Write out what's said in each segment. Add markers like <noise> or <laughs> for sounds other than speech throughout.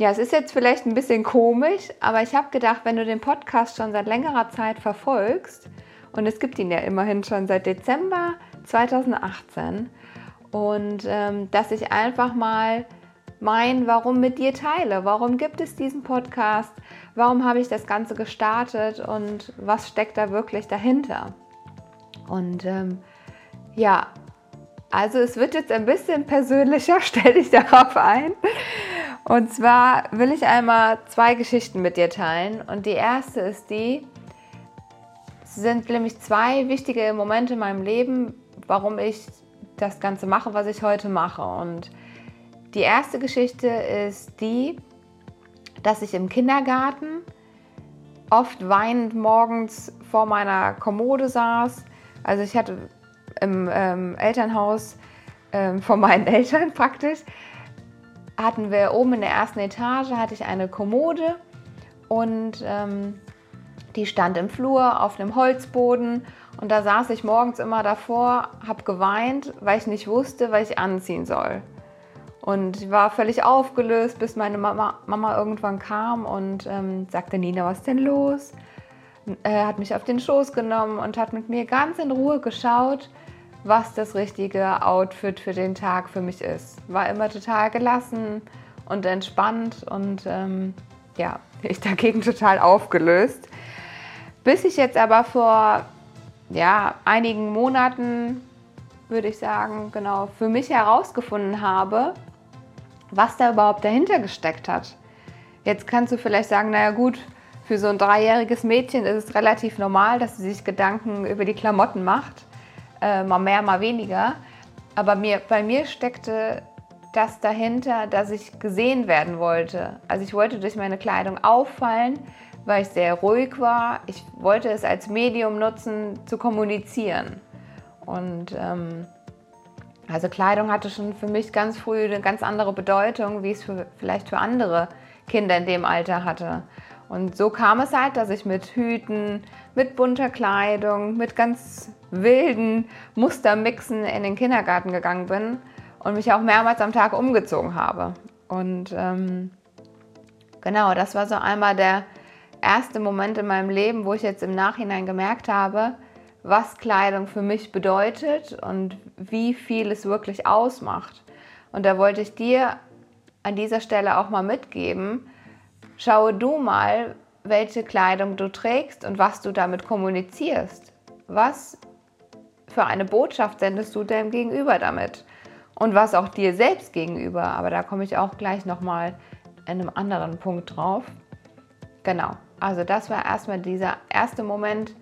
Ja, es ist jetzt vielleicht ein bisschen komisch, aber ich habe gedacht, wenn du den Podcast schon seit längerer Zeit verfolgst, und es gibt ihn ja immerhin schon seit Dezember 2018, und ähm, dass ich einfach mal mein Warum mit dir teile. Warum gibt es diesen Podcast? Warum habe ich das Ganze gestartet und was steckt da wirklich dahinter? Und ähm, ja, also es wird jetzt ein bisschen persönlicher, <laughs> stell dich darauf ein. Und zwar will ich einmal zwei Geschichten mit dir teilen. Und die erste ist die, es sind nämlich zwei wichtige Momente in meinem Leben, warum ich das Ganze mache, was ich heute mache. Und die erste Geschichte ist die, dass ich im Kindergarten oft weinend morgens vor meiner Kommode saß. Also ich hatte im ähm, Elternhaus ähm, von meinen <laughs> Eltern praktisch hatten wir oben in der ersten Etage hatte ich eine Kommode und ähm, die stand im Flur auf einem Holzboden und da saß ich morgens immer davor, habe geweint, weil ich nicht wusste, was ich anziehen soll. Und ich war völlig aufgelöst, bis meine Mama, Mama irgendwann kam und ähm, sagte, Nina, was ist denn los? Er hat mich auf den Schoß genommen und hat mit mir ganz in Ruhe geschaut, was das richtige Outfit für den Tag für mich ist. War immer total gelassen und entspannt und ähm, ja, <laughs> ich dagegen total aufgelöst. Bis ich jetzt aber vor ja, einigen Monaten, würde ich sagen, genau, für mich herausgefunden habe, was da überhaupt dahinter gesteckt hat. Jetzt kannst du vielleicht sagen, naja gut, für so ein dreijähriges Mädchen ist es relativ normal, dass sie sich Gedanken über die Klamotten macht äh, mal mehr, mal weniger. Aber mir, bei mir steckte das dahinter, dass ich gesehen werden wollte. Also ich wollte durch meine Kleidung auffallen, weil ich sehr ruhig war. Ich wollte es als Medium nutzen, zu kommunizieren. Und ähm, also Kleidung hatte schon für mich ganz früh eine ganz andere Bedeutung, wie es für, vielleicht für andere Kinder in dem Alter hatte. Und so kam es halt, dass ich mit Hüten, mit bunter Kleidung, mit ganz wilden Mustermixen in den Kindergarten gegangen bin und mich auch mehrmals am Tag umgezogen habe. Und ähm, genau, das war so einmal der erste Moment in meinem Leben, wo ich jetzt im Nachhinein gemerkt habe, was Kleidung für mich bedeutet und wie viel es wirklich ausmacht. Und da wollte ich dir an dieser Stelle auch mal mitgeben, Schaue du mal, welche Kleidung du trägst und was du damit kommunizierst. Was für eine Botschaft sendest du deinem Gegenüber damit? Und was auch dir selbst gegenüber. Aber da komme ich auch gleich nochmal in einem anderen Punkt drauf. Genau. Also das war erstmal dieser erste Moment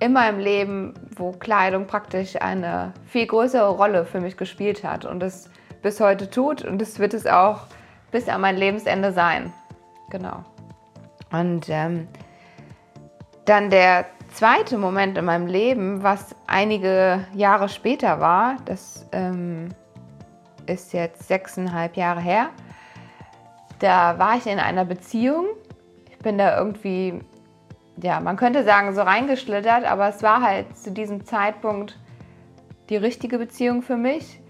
in meinem Leben, wo Kleidung praktisch eine viel größere Rolle für mich gespielt hat und es bis heute tut und es wird es auch bis an mein Lebensende sein. Genau. Und ähm, dann der zweite Moment in meinem Leben, was einige Jahre später war, das ähm, ist jetzt sechseinhalb Jahre her, da war ich in einer Beziehung. Ich bin da irgendwie, ja, man könnte sagen, so reingeschlittert, aber es war halt zu diesem Zeitpunkt die richtige Beziehung für mich.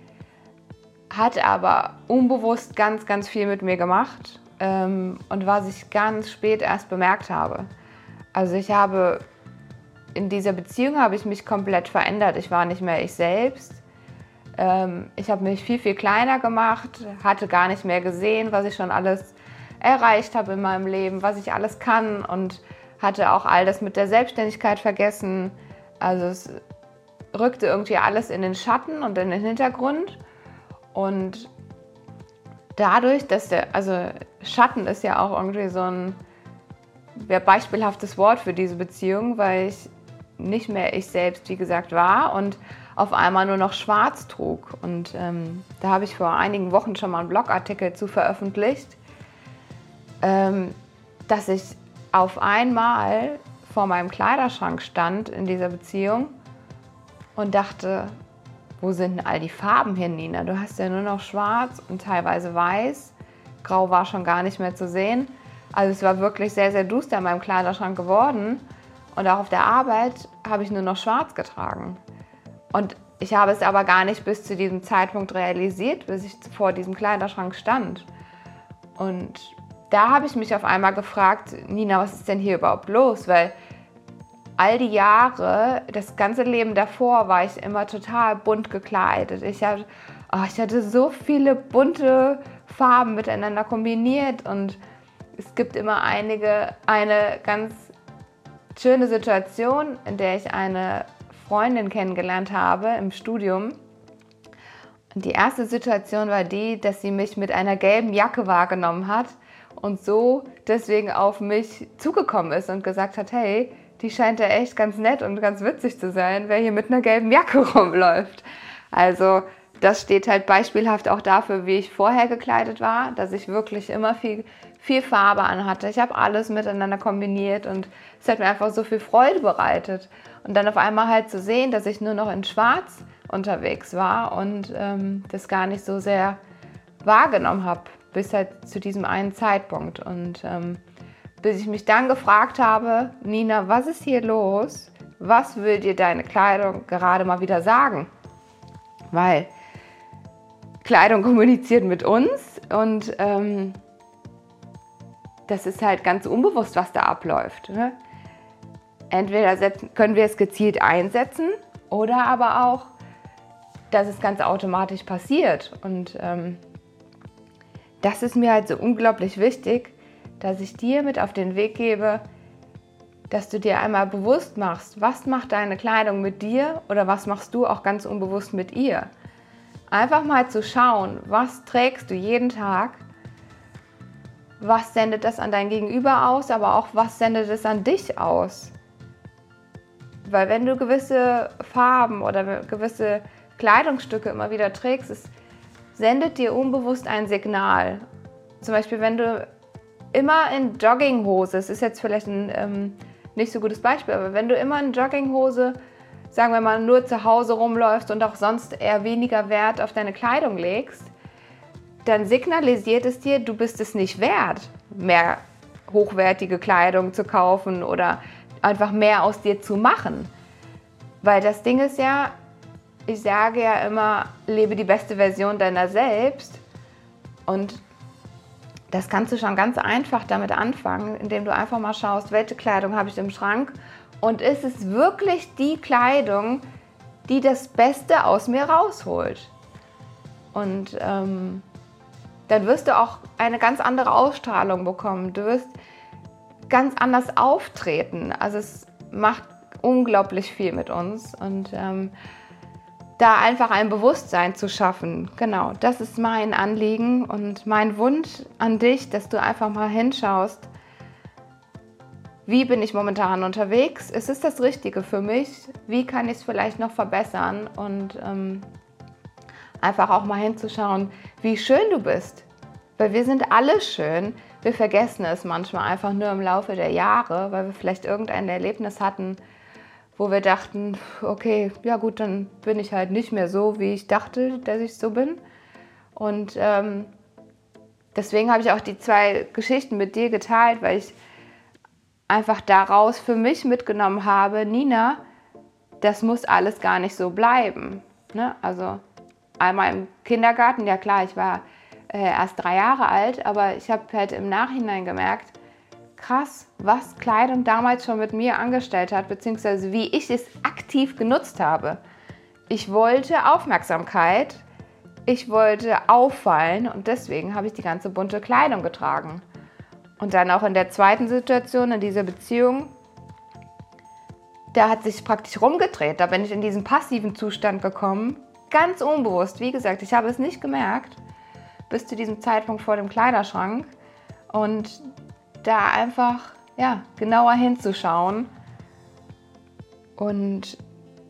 Hat aber unbewusst ganz, ganz viel mit mir gemacht ähm, und was ich ganz spät erst bemerkt habe. Also ich habe in dieser Beziehung habe ich mich komplett verändert. Ich war nicht mehr ich selbst. Ähm, ich habe mich viel, viel kleiner gemacht, hatte gar nicht mehr gesehen, was ich schon alles erreicht habe in meinem Leben, was ich alles kann und hatte auch all das mit der Selbstständigkeit vergessen. Also es rückte irgendwie alles in den Schatten und in den Hintergrund. Und dadurch, dass der, also Schatten ist ja auch irgendwie so ein beispielhaftes Wort für diese Beziehung, weil ich nicht mehr ich selbst, wie gesagt, war und auf einmal nur noch schwarz trug. Und ähm, da habe ich vor einigen Wochen schon mal einen Blogartikel zu veröffentlicht, ähm, dass ich auf einmal vor meinem Kleiderschrank stand in dieser Beziehung und dachte, wo sind denn all die Farben hier, Nina? Du hast ja nur noch schwarz und teilweise weiß. Grau war schon gar nicht mehr zu sehen. Also es war wirklich sehr, sehr duster in meinem Kleiderschrank geworden. Und auch auf der Arbeit habe ich nur noch schwarz getragen. Und ich habe es aber gar nicht bis zu diesem Zeitpunkt realisiert, bis ich vor diesem Kleiderschrank stand. Und da habe ich mich auf einmal gefragt, Nina, was ist denn hier überhaupt los? Weil all die Jahre, das ganze Leben davor, war ich immer total bunt gekleidet. Ich hatte, oh, ich hatte so viele bunte Farben miteinander kombiniert und es gibt immer einige, eine ganz schöne Situation, in der ich eine Freundin kennengelernt habe im Studium. Und die erste Situation war die, dass sie mich mit einer gelben Jacke wahrgenommen hat und so deswegen auf mich zugekommen ist und gesagt hat, hey, die scheint ja echt ganz nett und ganz witzig zu sein, wer hier mit einer gelben Jacke rumläuft. Also das steht halt beispielhaft auch dafür, wie ich vorher gekleidet war, dass ich wirklich immer viel viel Farbe anhatte. Ich habe alles miteinander kombiniert und es hat mir einfach so viel Freude bereitet. Und dann auf einmal halt zu sehen, dass ich nur noch in Schwarz unterwegs war und ähm, das gar nicht so sehr wahrgenommen habe, bis halt zu diesem einen Zeitpunkt. Und ähm, bis ich mich dann gefragt habe, Nina, was ist hier los? Was will dir deine Kleidung gerade mal wieder sagen? Weil Kleidung kommuniziert mit uns und ähm, das ist halt ganz unbewusst, was da abläuft. Ne? Entweder können wir es gezielt einsetzen oder aber auch, dass es ganz automatisch passiert. Und ähm, das ist mir halt so unglaublich wichtig, dass ich dir mit auf den Weg gebe, dass du dir einmal bewusst machst, was macht deine Kleidung mit dir oder was machst du auch ganz unbewusst mit ihr. Einfach mal zu schauen, was trägst du jeden Tag was sendet das an dein Gegenüber aus, aber auch was sendet es an dich aus. Weil wenn du gewisse Farben oder gewisse Kleidungsstücke immer wieder trägst, es sendet dir unbewusst ein Signal. Zum Beispiel, wenn du immer in Jogginghose, es ist jetzt vielleicht ein ähm, nicht so gutes Beispiel, aber wenn du immer in Jogginghose, sagen wir mal, nur zu Hause rumläufst und auch sonst eher weniger Wert auf deine Kleidung legst, dann signalisiert es dir, du bist es nicht wert, mehr hochwertige Kleidung zu kaufen oder einfach mehr aus dir zu machen. Weil das Ding ist ja, ich sage ja immer, lebe die beste Version deiner selbst. Und das kannst du schon ganz einfach damit anfangen, indem du einfach mal schaust, welche Kleidung habe ich im Schrank und ist es wirklich die Kleidung, die das Beste aus mir rausholt. Und ähm, dann wirst du auch eine ganz andere Ausstrahlung bekommen. Du wirst ganz anders auftreten. Also es macht unglaublich viel mit uns und ähm, da einfach ein Bewusstsein zu schaffen. Genau, das ist mein Anliegen und mein Wunsch an dich, dass du einfach mal hinschaust, wie bin ich momentan unterwegs? Ist es das Richtige für mich? Wie kann ich es vielleicht noch verbessern? Und ähm, einfach auch mal hinzuschauen, wie schön du bist. Weil wir sind alle schön. Wir vergessen es manchmal einfach nur im Laufe der Jahre, weil wir vielleicht irgendein Erlebnis hatten, wo wir dachten, okay, ja gut, dann bin ich halt nicht mehr so, wie ich dachte, dass ich so bin. Und ähm, deswegen habe ich auch die zwei Geschichten mit dir geteilt, weil ich einfach daraus für mich mitgenommen habe, Nina, das muss alles gar nicht so bleiben. Ne? Also einmal im Kindergarten, ja klar, ich war äh, erst drei Jahre alt, aber ich habe halt im Nachhinein gemerkt, krass, was Kleidung damals schon mit mir angestellt hat, beziehungsweise wie ich es aktiv genutzt habe. Ich wollte Aufmerksamkeit, ich wollte auffallen und deswegen habe ich die ganze bunte Kleidung getragen. Und dann auch in der zweiten Situation, in dieser Beziehung, da hat sich praktisch rumgedreht. Da bin ich in diesen passiven Zustand gekommen, ganz unbewusst. Wie gesagt, ich habe es nicht gemerkt bis zu diesem Zeitpunkt vor dem Kleiderschrank und da einfach ja, genauer hinzuschauen. Und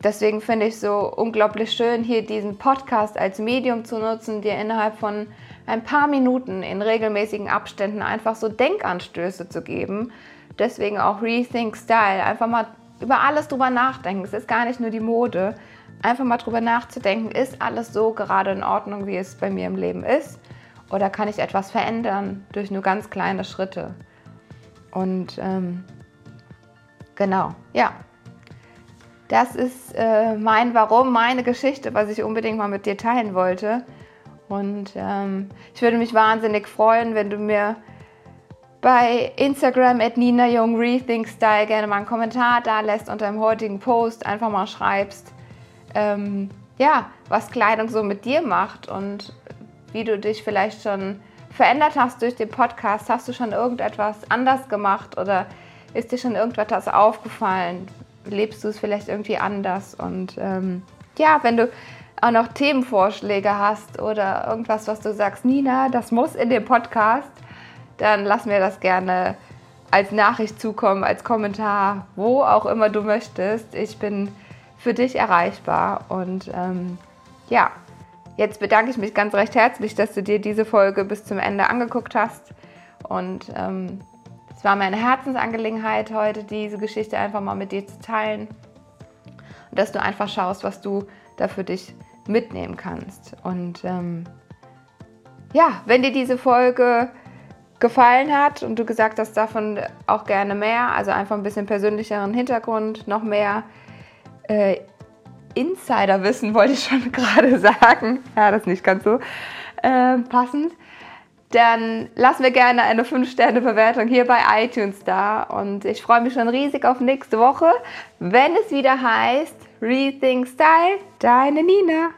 deswegen finde ich so unglaublich schön, hier diesen Podcast als Medium zu nutzen, dir innerhalb von ein paar Minuten in regelmäßigen Abständen einfach so Denkanstöße zu geben. Deswegen auch Rethink Style. Einfach mal über alles drüber nachdenken. Es ist gar nicht nur die Mode. Einfach mal drüber nachzudenken, ist alles so gerade in Ordnung, wie es bei mir im Leben ist? Oder kann ich etwas verändern durch nur ganz kleine Schritte? Und ähm, genau, ja. Das ist äh, mein Warum, meine Geschichte, was ich unbedingt mal mit dir teilen wollte. Und ähm, ich würde mich wahnsinnig freuen, wenn du mir bei Instagram at Nina Jung Rethink Style gerne mal einen Kommentar da lässt unter dem heutigen Post, einfach mal schreibst, ähm, ja, was Kleidung so mit dir macht und wie du dich vielleicht schon verändert hast durch den Podcast. Hast du schon irgendetwas anders gemacht oder ist dir schon irgendetwas aufgefallen? Lebst du es vielleicht irgendwie anders? Und ähm, ja, wenn du auch noch Themenvorschläge hast oder irgendwas, was du sagst, Nina, das muss in dem Podcast, dann lass mir das gerne als Nachricht zukommen, als Kommentar, wo auch immer du möchtest. Ich bin für dich erreichbar. Und ähm, ja, jetzt bedanke ich mich ganz recht herzlich, dass du dir diese Folge bis zum Ende angeguckt hast. Und ähm, es war meine Herzensangelegenheit heute, diese Geschichte einfach mal mit dir zu teilen. Und dass du einfach schaust, was du da für dich mitnehmen kannst. Und ähm, ja, wenn dir diese Folge gefallen hat und du gesagt hast, davon auch gerne mehr, also einfach ein bisschen persönlicheren Hintergrund, noch mehr äh, Insiderwissen, wollte ich schon <laughs> gerade sagen. Ja, das ist nicht ganz so äh, passend. Dann lass mir gerne eine 5-Sterne-Bewertung hier bei iTunes da. Und ich freue mich schon riesig auf nächste Woche, wenn es wieder heißt Rethink Style, deine Nina.